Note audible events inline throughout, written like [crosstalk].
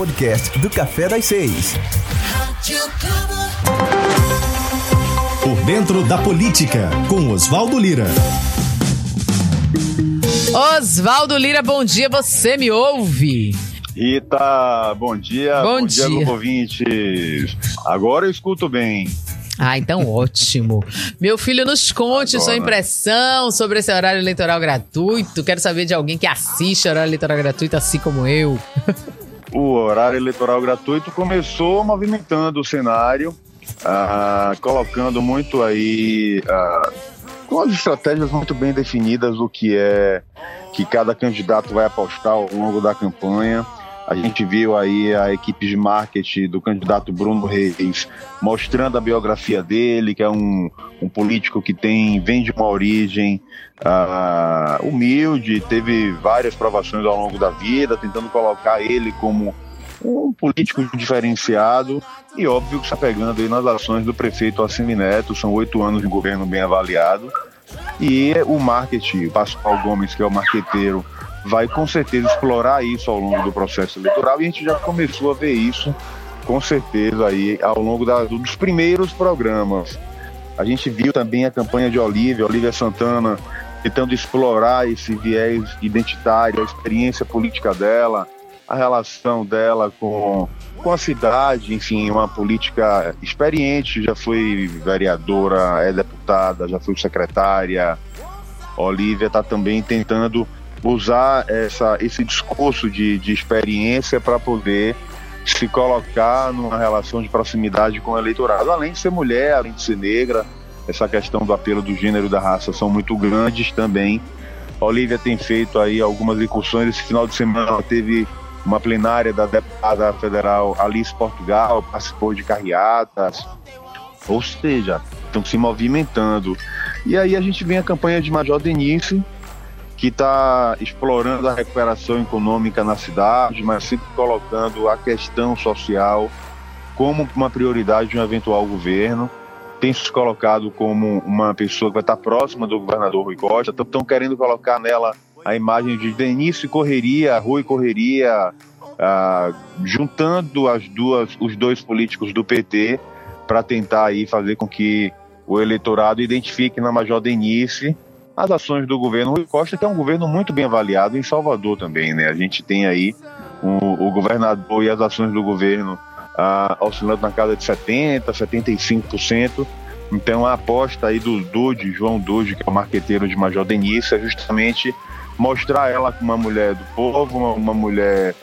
podcast do Café das Seis. Por dentro da política, com Oswaldo Lira. Oswaldo Lira, bom dia, você me ouve? Rita, bom dia. Bom, bom dia, dia ouvintes. Agora eu escuto bem. Ah, então ótimo. Meu filho, nos conte Agora. sua impressão sobre esse horário eleitoral gratuito. Quero saber de alguém que assiste horário eleitoral gratuito, assim como eu. [laughs] O horário eleitoral gratuito começou movimentando o cenário, uh, colocando muito aí. Uh, com as estratégias muito bem definidas do que é que cada candidato vai apostar ao longo da campanha. A gente viu aí a equipe de marketing do candidato Bruno Reis mostrando a biografia dele, que é um, um político que tem vem de uma origem uh, humilde, teve várias provações ao longo da vida, tentando colocar ele como um político diferenciado e óbvio que está pegando aí nas ações do prefeito Assimi Neto, são oito anos de governo bem avaliado. E o marketing, Pascoal Gomes, que é o marqueteiro vai com certeza explorar isso ao longo do processo eleitoral e a gente já começou a ver isso com certeza aí ao longo da, dos primeiros programas. A gente viu também a campanha de Olívia, Olívia Santana, tentando explorar esse viés identitário, a experiência política dela, a relação dela com, com a cidade, enfim, uma política experiente, já foi vereadora, é deputada, já foi secretária. Olívia está também tentando usar essa, esse discurso de, de experiência para poder se colocar numa relação de proximidade com o eleitorado, além de ser mulher, além de ser negra, essa questão do apelo do gênero e da raça são muito grandes também. A Olivia tem feito aí algumas incursões. Esse final de semana ela teve uma plenária da deputada federal Alice Portugal, participou de carreatas, ou seja, estão se movimentando. E aí a gente vem a campanha de Major Denise, que está explorando a recuperação econômica na cidade, mas sempre colocando a questão social como uma prioridade de um eventual governo. Tem se colocado como uma pessoa que vai estar próxima do governador Rui Costa, estão querendo colocar nela a imagem de Denise Correria, Rui Correria, ah, juntando as duas, os dois políticos do PT para tentar aí fazer com que o eleitorado identifique na Major Denise as ações do governo Rui Costa, que é um governo muito bem avaliado em Salvador também, né? A gente tem aí o, o governador e as ações do governo ah, oscilando na casa de 70%, 75%. Então a aposta aí do Dude, João Dude, que é o marqueteiro de Major Denise, é justamente mostrar ela como uma mulher do povo, uma, uma mulher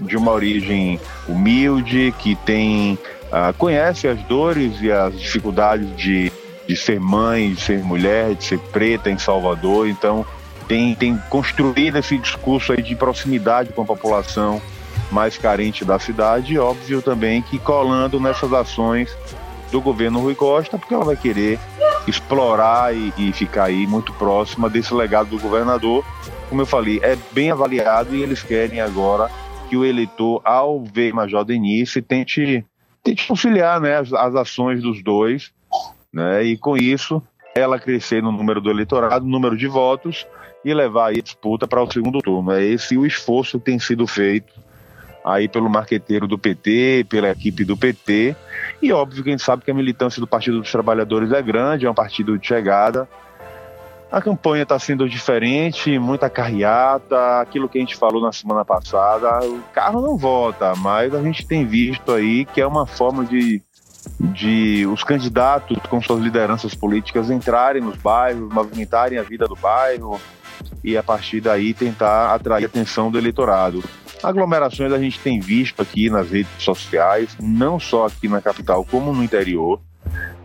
de uma origem humilde, que tem ah, conhece as dores e as dificuldades de de ser mãe, de ser mulher, de ser preta em Salvador. Então, tem, tem construído esse discurso aí de proximidade com a população mais carente da cidade. Óbvio também que colando nessas ações do governo Rui Costa, porque ela vai querer explorar e, e ficar aí muito próxima desse legado do governador. Como eu falei, é bem avaliado e eles querem agora que o eleitor, ao ver Major Denise, tente, tente conciliar né, as, as ações dos dois né? E com isso, ela crescer no número do eleitorado, no número de votos e levar a disputa para o segundo turno. É esse o esforço que tem sido feito aí pelo marqueteiro do PT, pela equipe do PT. E óbvio que a gente sabe que a militância do Partido dos Trabalhadores é grande, é um partido de chegada. A campanha está sendo diferente, muita carreata, aquilo que a gente falou na semana passada, o carro não vota, mas a gente tem visto aí que é uma forma de de os candidatos com suas lideranças políticas entrarem nos bairros, movimentarem a vida do bairro e a partir daí tentar atrair a atenção do eleitorado. Aglomerações a gente tem visto aqui nas redes sociais, não só aqui na capital como no interior.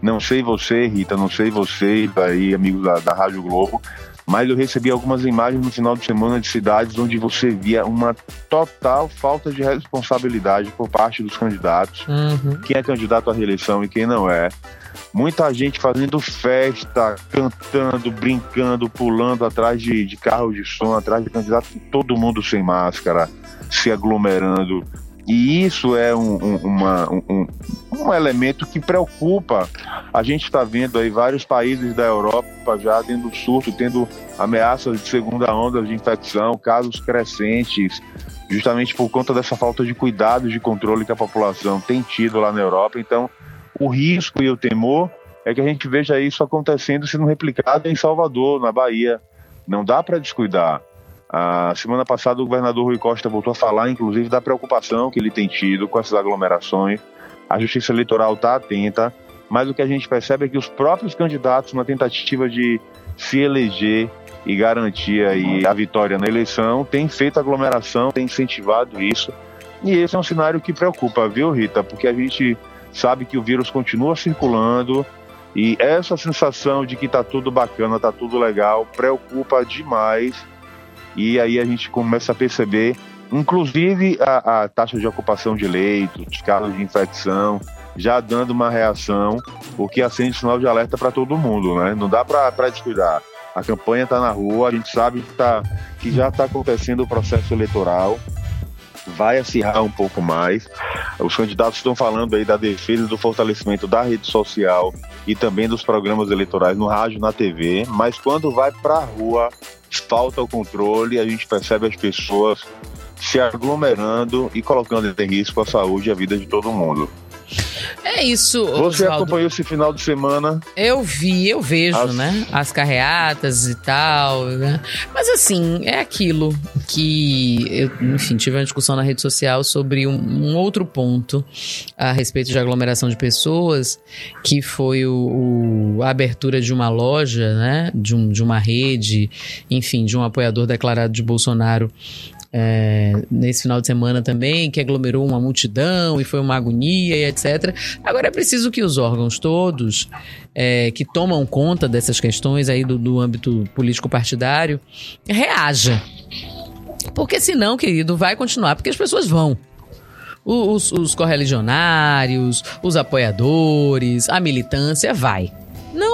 Não sei você, Rita, não sei você, aí, amigos da, da Rádio Globo, mas eu recebi algumas imagens no final de semana de cidades onde você via uma total falta de responsabilidade por parte dos candidatos, uhum. quem é candidato à reeleição e quem não é. Muita gente fazendo festa, cantando, brincando, pulando atrás de, de carros de som, atrás de candidatos, todo mundo sem máscara, se aglomerando. E isso é um, um, uma, um, um elemento que preocupa. A gente está vendo aí vários países da Europa já tendo surto, tendo ameaças de segunda onda de infecção, casos crescentes. justamente por conta dessa falta de cuidado de controle que a população tem tido lá na Europa. Então, o risco e o temor é que a gente veja isso acontecendo, sendo replicado em Salvador, na Bahia. Não dá para descuidar. A semana passada, o governador Rui Costa voltou a falar, inclusive, da preocupação que ele tem tido com essas aglomerações. A Justiça Eleitoral está atenta, mas o que a gente percebe é que os próprios candidatos, na tentativa de se eleger e garantir aí a vitória na eleição, têm feito aglomeração, têm incentivado isso. E esse é um cenário que preocupa, viu, Rita? Porque a gente sabe que o vírus continua circulando e essa sensação de que está tudo bacana, está tudo legal, preocupa demais e aí a gente começa a perceber, inclusive a, a taxa de ocupação de leitos, os casos de infecção, já dando uma reação, o que acende sinal de alerta para todo mundo, né? Não dá para descuidar. A campanha está na rua, a gente sabe que, tá, que já está acontecendo o processo eleitoral, vai acirrar um pouco mais. Os candidatos estão falando aí da defesa do fortalecimento da rede social e também dos programas eleitorais no rádio, na TV, mas quando vai para a rua, falta o controle, a gente percebe as pessoas se aglomerando e colocando em risco a saúde e a vida de todo mundo. É isso. Você Osvaldo. acompanhou esse final de semana? Eu vi, eu vejo, As... né? As carreatas e tal, né? Mas assim, é aquilo que eu, enfim, tive uma discussão na rede social sobre um, um outro ponto a respeito de aglomeração de pessoas, que foi o, o, a abertura de uma loja, né? De, um, de uma rede, enfim, de um apoiador declarado de Bolsonaro é, nesse final de semana também, que aglomerou uma multidão e foi uma agonia e etc. Agora é preciso que os órgãos todos é, que tomam conta dessas questões aí do, do âmbito político-partidário reaja. Porque senão, querido, vai continuar, porque as pessoas vão. Os, os correligionários, os apoiadores, a militância vai.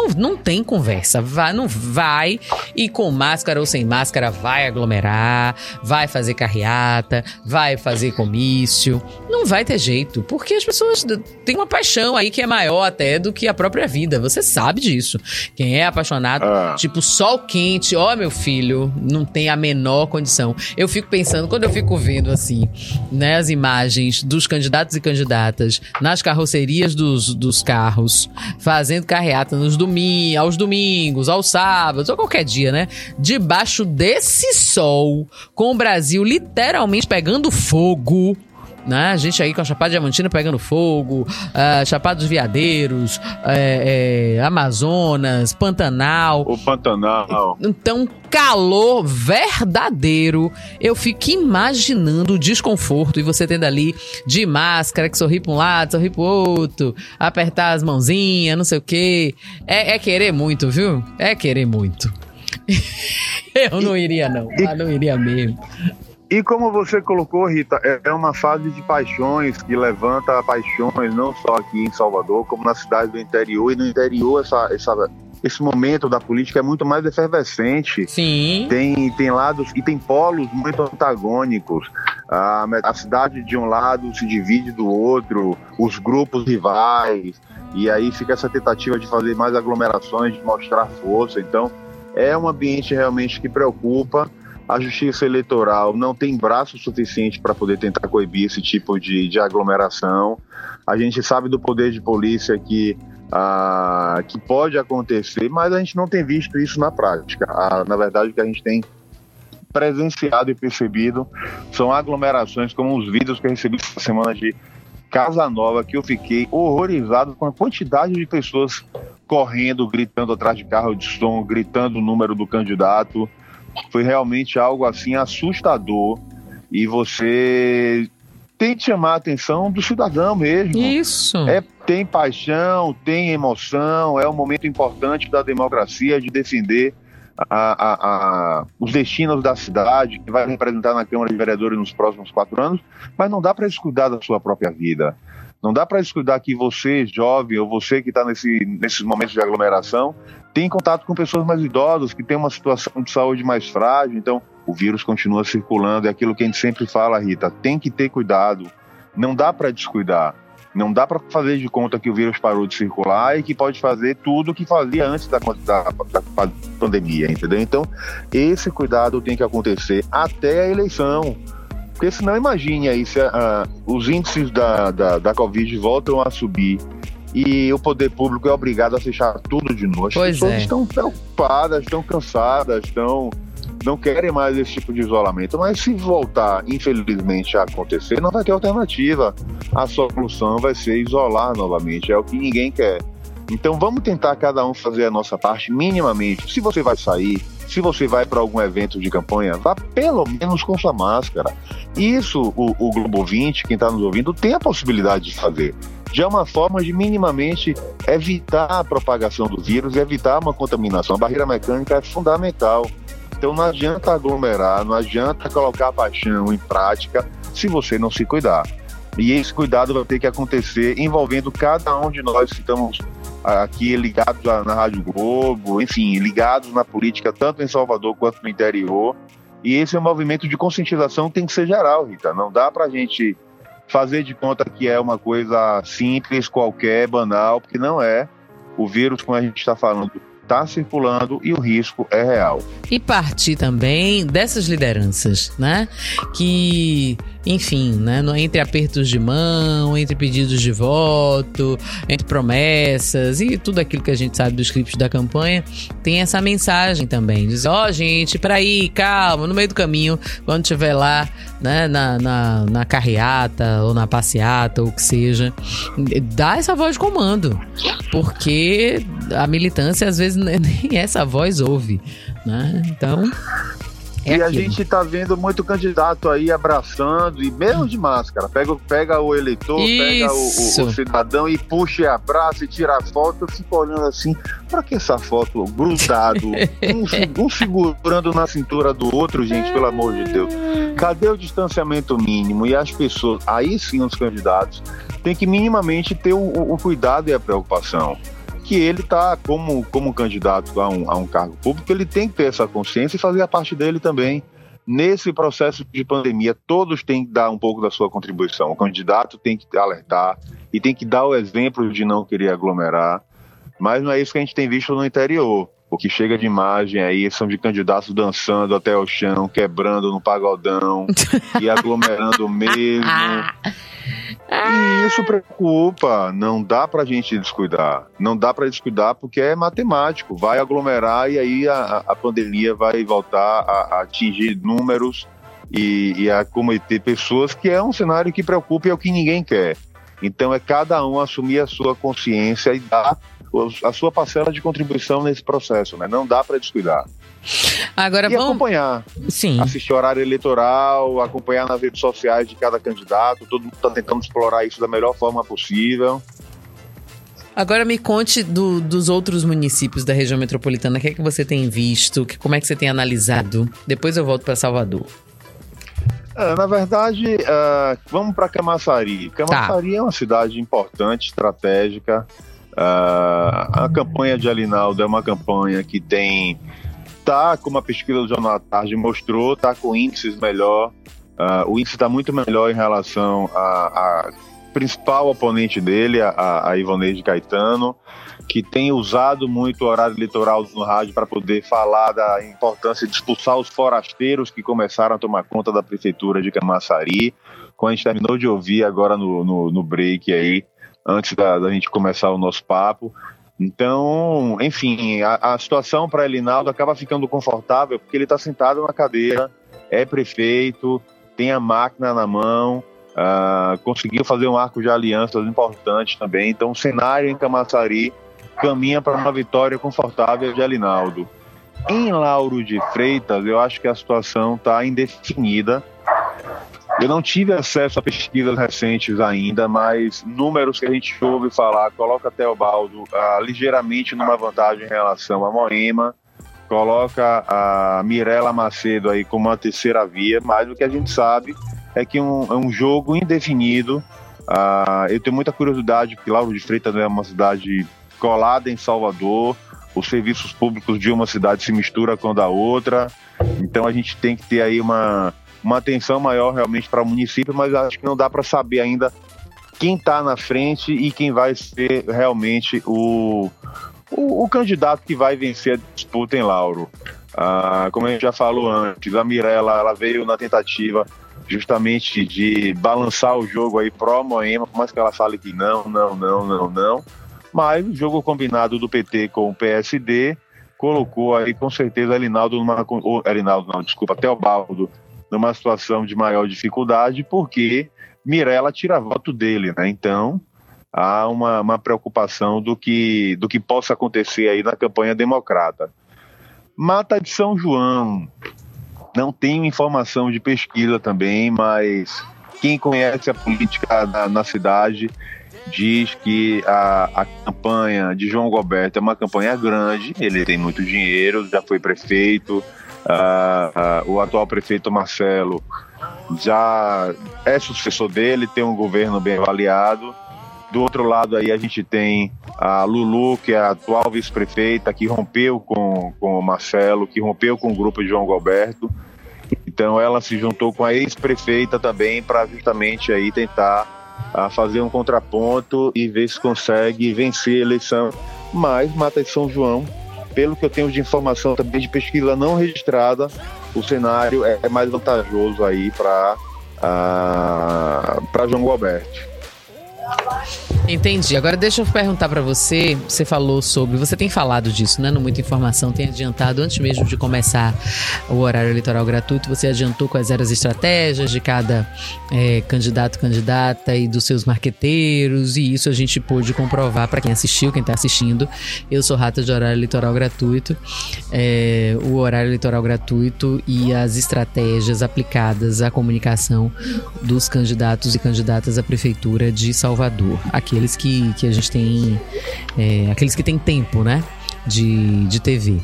Não, não tem conversa. Vai, não vai e com máscara ou sem máscara vai aglomerar, vai fazer carreata, vai fazer comício. Não vai ter jeito, porque as pessoas têm uma paixão aí que é maior até do que a própria vida. Você sabe disso. Quem é apaixonado, ah. tipo sol quente, ó meu filho, não tem a menor condição. Eu fico pensando quando eu fico vendo assim, né, as imagens dos candidatos e candidatas nas carrocerias dos, dos carros fazendo carreata nos domingos, aos domingos, aos sábados, ou qualquer dia, né? Debaixo desse sol, com o Brasil literalmente pegando fogo né? A gente aí com a Chapada Diamantina pegando fogo, uh, Chapada dos Veadeiros, é, é, Amazonas, Pantanal. O Pantanal. Então, calor verdadeiro. Eu fico imaginando o desconforto e você tendo ali de máscara, que sorri pra um lado, sorri pro outro, apertar as mãozinhas, não sei o quê. É, é querer muito, viu? É querer muito. [laughs] Eu não iria, não. Ah, não iria mesmo. E como você colocou, Rita, é, é uma fase de paixões que levanta paixões não só aqui em Salvador, como na cidade do interior. E no interior, essa, essa, esse momento da política é muito mais efervescente. Sim. Tem, tem lados e tem polos muito antagônicos. A, a cidade de um lado se divide do outro, os grupos rivais, e aí fica essa tentativa de fazer mais aglomerações, de mostrar força. Então, é um ambiente realmente que preocupa a justiça eleitoral não tem braço suficiente para poder tentar coibir esse tipo de, de, aglomeração. A gente sabe do poder de polícia que, ah, que pode acontecer, mas a gente não tem visto isso na prática. Ah, na verdade, o que a gente tem presenciado e percebido são aglomerações, como os vídeos que eu recebi essa semana de Casa Nova, que eu fiquei horrorizado com a quantidade de pessoas correndo, gritando atrás de carro de som, gritando o número do candidato foi realmente algo assim assustador e você tem que chamar a atenção do cidadão mesmo. Isso. É, tem paixão, tem emoção, é um momento importante da democracia de defender a, a, a, os destinos da cidade, que vai representar na Câmara de Vereadores nos próximos quatro anos, mas não dá para descuidar da sua própria vida. Não dá para descuidar que você, jovem, ou você que está nesse, nesses momentos de aglomeração, tem contato com pessoas mais idosas, que tem uma situação de saúde mais frágil, então o vírus continua circulando. É aquilo que a gente sempre fala, Rita, tem que ter cuidado. Não dá para descuidar. Não dá para fazer de conta que o vírus parou de circular e que pode fazer tudo o que fazia antes da, da, da, pandemia, entendeu? Então, esse cuidado tem que acontecer até a eleição. Porque senão imagine aí se uh, os índices da, da, da Covid voltam a subir e o poder público é obrigado a fechar tudo de novo. As pois pessoas é. estão preocupadas, estão cansadas, estão não querem mais esse tipo de isolamento. Mas se voltar, infelizmente, a acontecer, não vai ter alternativa. A solução vai ser isolar novamente. É o que ninguém quer. Então vamos tentar cada um fazer a nossa parte minimamente. Se você vai sair, se você vai para algum evento de campanha, vá pelo menos com sua máscara. Isso o, o Globo 20, quem está nos ouvindo, tem a possibilidade de fazer. Já é uma forma de minimamente evitar a propagação do vírus e evitar uma contaminação. A barreira mecânica é fundamental. Então não adianta aglomerar, não adianta colocar a paixão em prática se você não se cuidar. E esse cuidado vai ter que acontecer envolvendo cada um de nós que estamos aqui ligados na Rádio Globo, enfim, ligados na política, tanto em Salvador quanto no interior. E esse é um movimento de conscientização que tem que ser geral, Rita. Não dá para a gente fazer de conta que é uma coisa simples, qualquer, banal, porque não é. O vírus, como a gente está falando, está circulando e o risco é real. E partir também dessas lideranças, né? Que enfim, né, entre apertos de mão, entre pedidos de voto, entre promessas e tudo aquilo que a gente sabe do script da campanha, tem essa mensagem também. Diz, ó, oh, gente, para aí, calma, no meio do caminho, quando estiver lá, né, na, na, na carreata ou na passeata ou o que seja, dá essa voz de comando, porque a militância às vezes [laughs] nem essa voz ouve, né? Então, é e aquilo. a gente está vendo muito candidato aí abraçando, e mesmo de máscara. Pega, pega o eleitor, Isso. pega o, o, o, cidadão e puxa e abraça e tira a foto. Eu fico olhando assim, para que essa foto grudado? [laughs] um, um segurando na cintura do outro, gente, pelo amor de Deus. Cadê o distanciamento mínimo? E as pessoas, aí sim os candidatos, têm que minimamente ter o, o cuidado e a preocupação que ele está como, como candidato a um, a um cargo público, ele tem que ter essa consciência e fazer a parte dele também. Nesse processo de pandemia, todos têm que dar um pouco da sua contribuição. O candidato tem que alertar e tem que dar o exemplo de não querer aglomerar, mas não é isso que a gente tem visto no interior. O que chega de imagem aí são de candidatos dançando até o chão, quebrando no pagodão [laughs] e aglomerando mesmo. E isso preocupa, não dá pra gente descuidar. Não dá para descuidar porque é matemático, vai aglomerar e aí a, a pandemia vai voltar a, a atingir números e, e, a cometer pessoas, que é um cenário que preocupa e é o que ninguém quer. Então é cada um assumir a sua consciência e dar a sua parcela de contribuição nesse processo, né? Não dá para descuidar. Agora e vamos... acompanhar. Sim. Assistir horário eleitoral, acompanhar nas redes sociais de cada candidato. Todo mundo está tentando explorar isso da melhor forma possível. Agora me conte do, dos outros municípios da região metropolitana. O que é que você tem visto? Que, como é que você tem analisado? Depois eu volto para Salvador. É, na verdade, uh, vamos para Camaçari. Camaçari tá. é uma cidade importante, estratégica. Uh, a campanha de Alinaldo é uma campanha que tem tá como a pesquisa do Jornal da Tarde mostrou, tá com índices melhor. Uh, o índice está muito melhor em relação à principal oponente dele, a, a Ivoneide Caetano, que tem usado muito o horário eleitoral no rádio para poder falar da importância de expulsar os forasteiros que começaram a tomar conta da prefeitura de Camaçari. Como a gente terminou de ouvir agora no, no, no break aí, antes da, da gente começar o nosso papo. Então, enfim, a, a situação para Elinaldo acaba ficando confortável porque ele está sentado na cadeira, é prefeito, tem a máquina na mão, uh, conseguiu fazer um arco de alianças importante também. Então, o cenário em Camaçari caminha para uma vitória confortável de Alinaldo. Em Lauro de Freitas, eu acho que a situação está indefinida. Eu não tive acesso a pesquisas recentes ainda, mas números que a gente ouve falar coloca Teobaldo uh, ligeiramente numa vantagem em relação a Moema, coloca a Mirela Macedo aí como uma terceira via, mas o que a gente sabe é que um, é um jogo indefinido. Uh, eu tenho muita curiosidade, porque Lauro de Freitas é uma cidade colada em Salvador, os serviços públicos de uma cidade se misturam com a da outra, então a gente tem que ter aí uma uma atenção maior realmente para o município, mas acho que não dá para saber ainda quem está na frente e quem vai ser realmente o, o, o, candidato que vai vencer a disputa em Lauro. Ah, como a gente já falou antes, a Mirella ela veio na tentativa justamente de balançar o jogo aí pró Moema, por mais que ela fale que não, não, não, não, não. Mas o jogo combinado do PT com o PSD colocou aí com certeza Alinaldo numa. Alinaldo, não, desculpa, Teobaldo numa situação de maior dificuldade, porque Mirella tira voto dele, né? Então há uma, uma preocupação do que, do que possa acontecer aí na campanha democrata. Mata de São João. Não tenho informação de pesquisa também, mas quem conhece a política na, na cidade diz que a, a, campanha de João Roberto é uma campanha grande, ele tem muito dinheiro, já foi prefeito, uh, uh, o atual prefeito Marcelo já é sucessor dele, tem um governo bem avaliado. Do outro lado aí a gente tem a Lulu, que é a atual vice-prefeita, que rompeu com, com o Marcelo, que rompeu com o grupo de João Roberto. Então ela se juntou com a ex-prefeita também para justamente aí tentar a fazer um contraponto e ver se consegue vencer a eleição. Mas Mata de São João, pelo que eu tenho de informação também de pesquisa não registrada, o cenário é mais vantajoso aí para para João Roberto. Entendi. Agora deixa eu perguntar para você. Você falou sobre. Você tem falado disso, né? No Muita Informação, tem adiantado antes mesmo de começar o horário eleitoral gratuito. Você adiantou quais eram as estratégias de cada é, candidato, candidata e dos seus marqueteiros. E isso a gente pôde comprovar para quem assistiu, quem está assistindo. Eu sou rata de horário eleitoral gratuito. É, o horário eleitoral gratuito e as estratégias aplicadas à comunicação dos candidatos e candidatas à prefeitura de Salvador. Aqui aqueles que, que a gente tem. É, aqueles que têm tempo, né? De, de TV.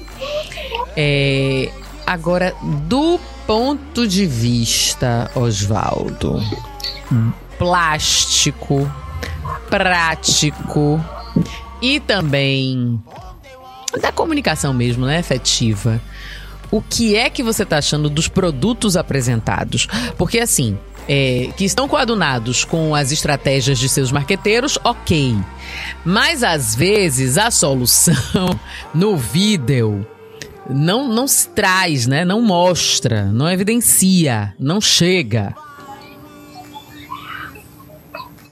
É, agora, do ponto de vista, Oswaldo, plástico, prático e também da comunicação mesmo, né? Efetiva. O que é que você está achando dos produtos apresentados? Porque assim, é, que estão coadunados com as estratégias de seus marqueteiros, ok. Mas às vezes a solução [laughs] no vídeo não, não se traz, né? Não mostra, não evidencia, não chega.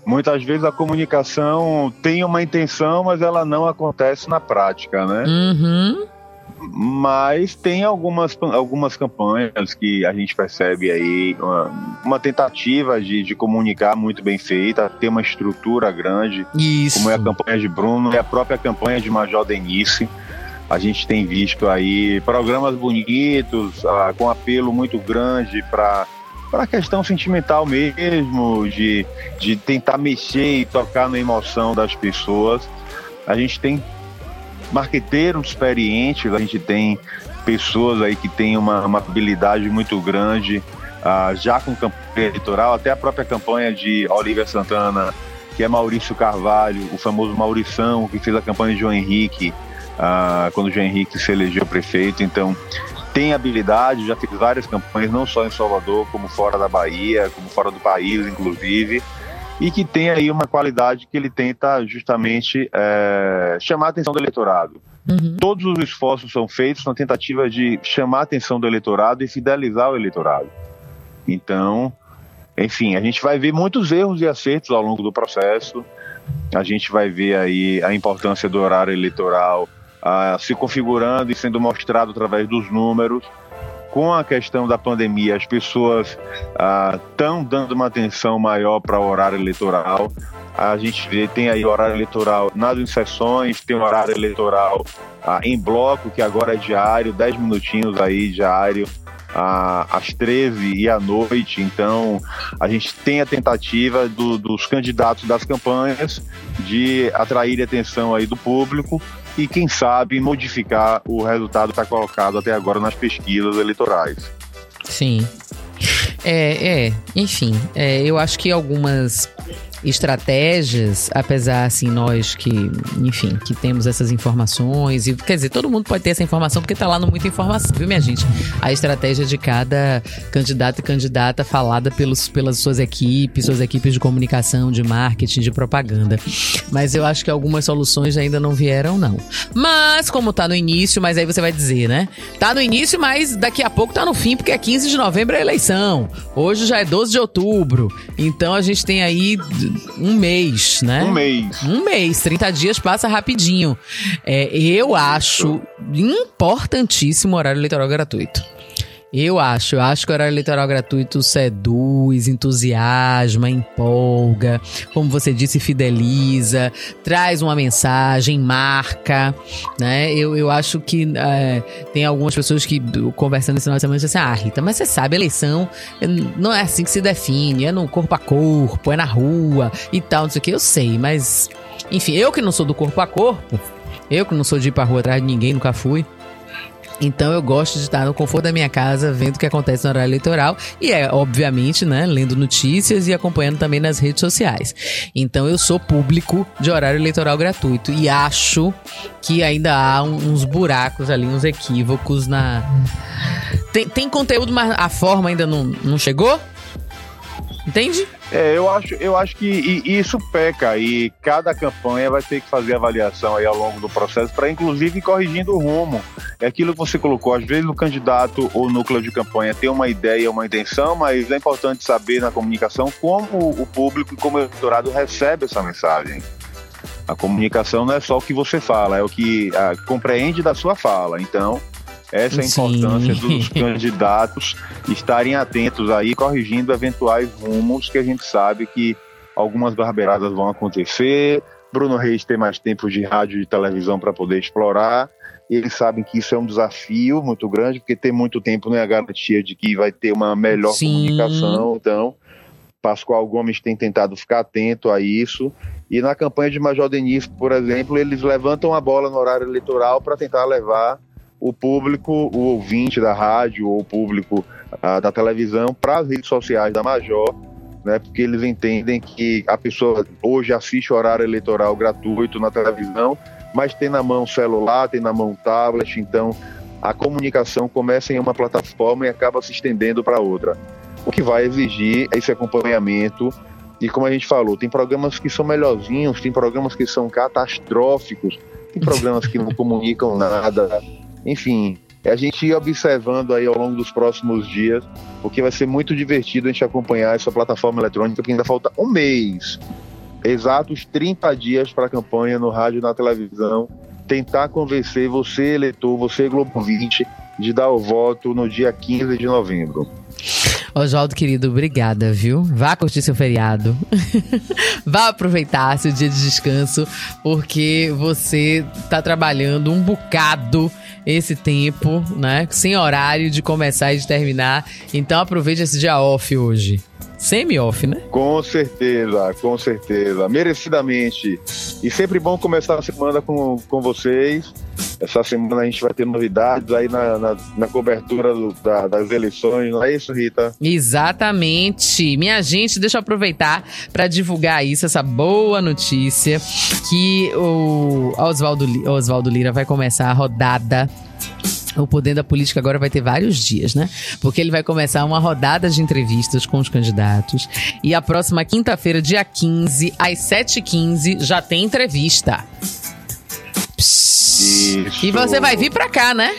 Muitas vezes a comunicação tem uma intenção, mas ela não acontece na prática, né? Uhum mas tem algumas, algumas campanhas que a gente percebe aí uma, uma tentativa de, de, comunicar muito bem feita, ter uma estrutura grande, Isso. como é a campanha de Bruno e a própria campanha de Major Denise. A gente tem visto aí programas bonitos, ah, com apelo muito grande para para a questão sentimental mesmo, de, de tentar mexer e tocar na emoção das pessoas. A gente tem marqueteiros experientes, a gente tem pessoas aí que têm uma, uma habilidade muito grande, uh, já com campanha eleitoral, até a própria campanha de Olivia Santana, que é Maurício Carvalho, o famoso Maurição, que fez a campanha de João Henrique, uh, quando João Henrique se elegeu prefeito. Então, tem habilidade, já fez várias campanhas, não só em Salvador, como fora da Bahia, como fora do país, inclusive e que tem aí uma qualidade que ele tenta justamente é, chamar a atenção do eleitorado. Uhum. Todos os esforços são feitos na tentativa de chamar a atenção do eleitorado e fidelizar o eleitorado. Então, enfim, a gente vai ver muitos erros e acertos ao longo do processo. A gente vai ver aí a importância do horário eleitoral uh, se configurando e sendo mostrado através dos números com a questão da pandemia, as pessoas estão ah, dando uma atenção maior para o horário eleitoral. A gente vê, tem aí horário eleitoral nas inserções, tem horário eleitoral ah, em bloco, que agora é diário, 10 minutinhos aí diário, ah, às 13 e à noite. Então, a gente tem a tentativa do, dos candidatos das campanhas de atrair a atenção aí do público e, quem sabe, modificar o resultado que está colocado até agora nas pesquisas eleitorais. Sim. É, é enfim, é, eu acho que algumas estratégias, apesar assim nós que, enfim, que temos essas informações e quer dizer, todo mundo pode ter essa informação porque tá lá no muita informação, viu, minha gente? A estratégia de cada candidato e candidata falada pelos, pelas suas equipes, suas equipes de comunicação, de marketing, de propaganda. Mas eu acho que algumas soluções ainda não vieram não. Mas como tá no início, mas aí você vai dizer, né? Tá no início, mas daqui a pouco tá no fim, porque é 15 de novembro é a eleição. Hoje já é 12 de outubro. Então a gente tem aí um mês, né? Um mês. Um mês, 30 dias passa rapidinho. É, eu acho importantíssimo o horário eleitoral gratuito. Eu acho, eu acho que o horário eleitoral gratuito seduz, entusiasma, empolga, como você disse, fideliza, traz uma mensagem, marca, né? Eu, eu acho que é, tem algumas pessoas que, conversando esse final de semana, dizem assim, ah, Rita, mas você sabe, eleição não é assim que se define, é no corpo a corpo, é na rua e tal, não sei o que, eu sei, mas, enfim, eu que não sou do corpo a corpo, eu que não sou de ir pra rua atrás de ninguém, nunca fui, então eu gosto de estar no conforto da minha casa, vendo o que acontece no horário eleitoral e é, obviamente, né, lendo notícias e acompanhando também nas redes sociais. Então eu sou público de horário eleitoral gratuito e acho que ainda há uns buracos ali, uns equívocos na. Tem, tem conteúdo, mas a forma ainda não, não chegou? Entende? É, eu acho, eu acho que isso peca e cada campanha vai ter que fazer avaliação aí ao longo do processo para inclusive ir corrigindo o rumo. É aquilo que você colocou, às vezes o candidato ou núcleo de campanha tem uma ideia, uma intenção, mas é importante saber na comunicação como o público e como o eleitorado recebe essa mensagem. A comunicação não é só o que você fala, é o que a, compreende da sua fala. Então, essa é a importância Sim. dos [laughs] candidatos estarem atentos aí, corrigindo eventuais rumos que a gente sabe que algumas barbeiradas vão acontecer. Bruno Reis tem mais tempo de rádio e televisão para poder explorar. Eles sabem que isso é um desafio muito grande, porque ter muito tempo não é a garantia de que vai ter uma melhor Sim. comunicação. Então, Pascoal Gomes tem tentado ficar atento a isso. E na campanha de Major Denis, por exemplo, eles levantam a bola no horário eleitoral para tentar levar o público, o ouvinte da rádio ou o público uh, da televisão para as redes sociais da Major, né, porque eles entendem que a pessoa hoje assiste horário eleitoral gratuito na televisão, mas tem na mão celular, tem na mão tablet, então a comunicação começa em uma plataforma e acaba se estendendo para outra. O que vai exigir esse acompanhamento e como a gente falou, tem programas que são melhorzinhos, tem programas que são catastróficos, tem programas que não [laughs] comunicam nada, enfim, a gente ir observando aí ao longo dos próximos dias, porque vai ser muito divertido a gente acompanhar essa plataforma eletrônica, porque ainda falta um mês, exatos 30 dias para a campanha no rádio e na televisão, tentar convencer você, eleitor, você, Globo 20, de dar o voto no dia 15 de novembro. Oswaldo, querido, obrigada, viu? Vá curtir seu feriado. [laughs] Vá aproveitar seu dia de descanso, porque você tá trabalhando um bocado esse tempo, né? Sem horário de começar e de terminar. Então aproveite esse dia off hoje. Semi-off, né? Com certeza, com certeza. Merecidamente. E sempre bom começar a semana com, com vocês. Essa semana a gente vai ter novidades aí na, na, na cobertura do, da, das eleições, não é isso, Rita? Exatamente. Minha gente, deixa eu aproveitar para divulgar isso, essa boa notícia, que o Oswaldo, Oswaldo Lira vai começar a rodada o Poder da Política agora vai ter vários dias, né? Porque ele vai começar uma rodada de entrevistas com os candidatos. E a próxima quinta-feira, dia 15, às 7h15, já tem entrevista. Isso. E você vai vir pra cá, né?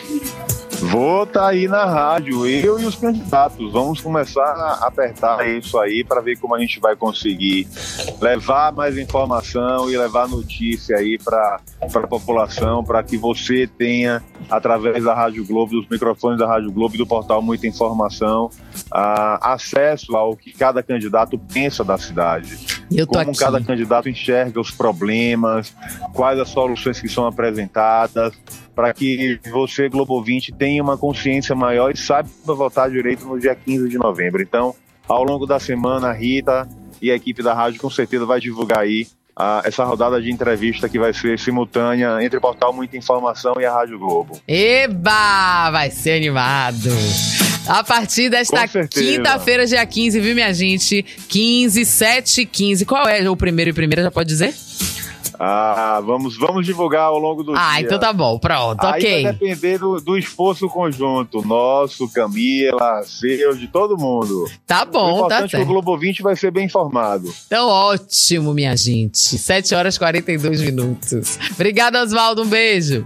Vou estar tá aí na rádio, eu e os candidatos. Vamos começar a apertar isso aí para ver como a gente vai conseguir levar mais informação e levar notícia aí para a população, para que você tenha, através da Rádio Globo, dos microfones da Rádio Globo e do portal Muita Informação, uh, acesso ao que cada candidato pensa da cidade. Como aqui. cada candidato enxerga os problemas, quais as soluções que são apresentadas para que você, Globo 20, tenha uma consciência maior e saiba votar direito no dia 15 de novembro. Então, ao longo da semana, a Rita e a equipe da rádio com certeza vai divulgar aí uh, essa rodada de entrevista que vai ser simultânea entre o portal Muita Informação e a Rádio Globo. Eba! Vai ser animado! A partir desta quinta-feira, dia 15, viu, minha gente? 15, 7, 15. Qual é o primeiro e primeira, já pode dizer? Ah, vamos, vamos divulgar ao longo do ah, dia. Ah, então tá bom, pronto, Aí ok. vai depender do, do esforço conjunto, nosso, Camila, seu, de todo mundo. Tá bom, tá certo. É que o Globo 20 vai ser bem informado. Então, ótimo, minha gente. 7 horas e 42 minutos. Obrigada, Oswaldo, um beijo.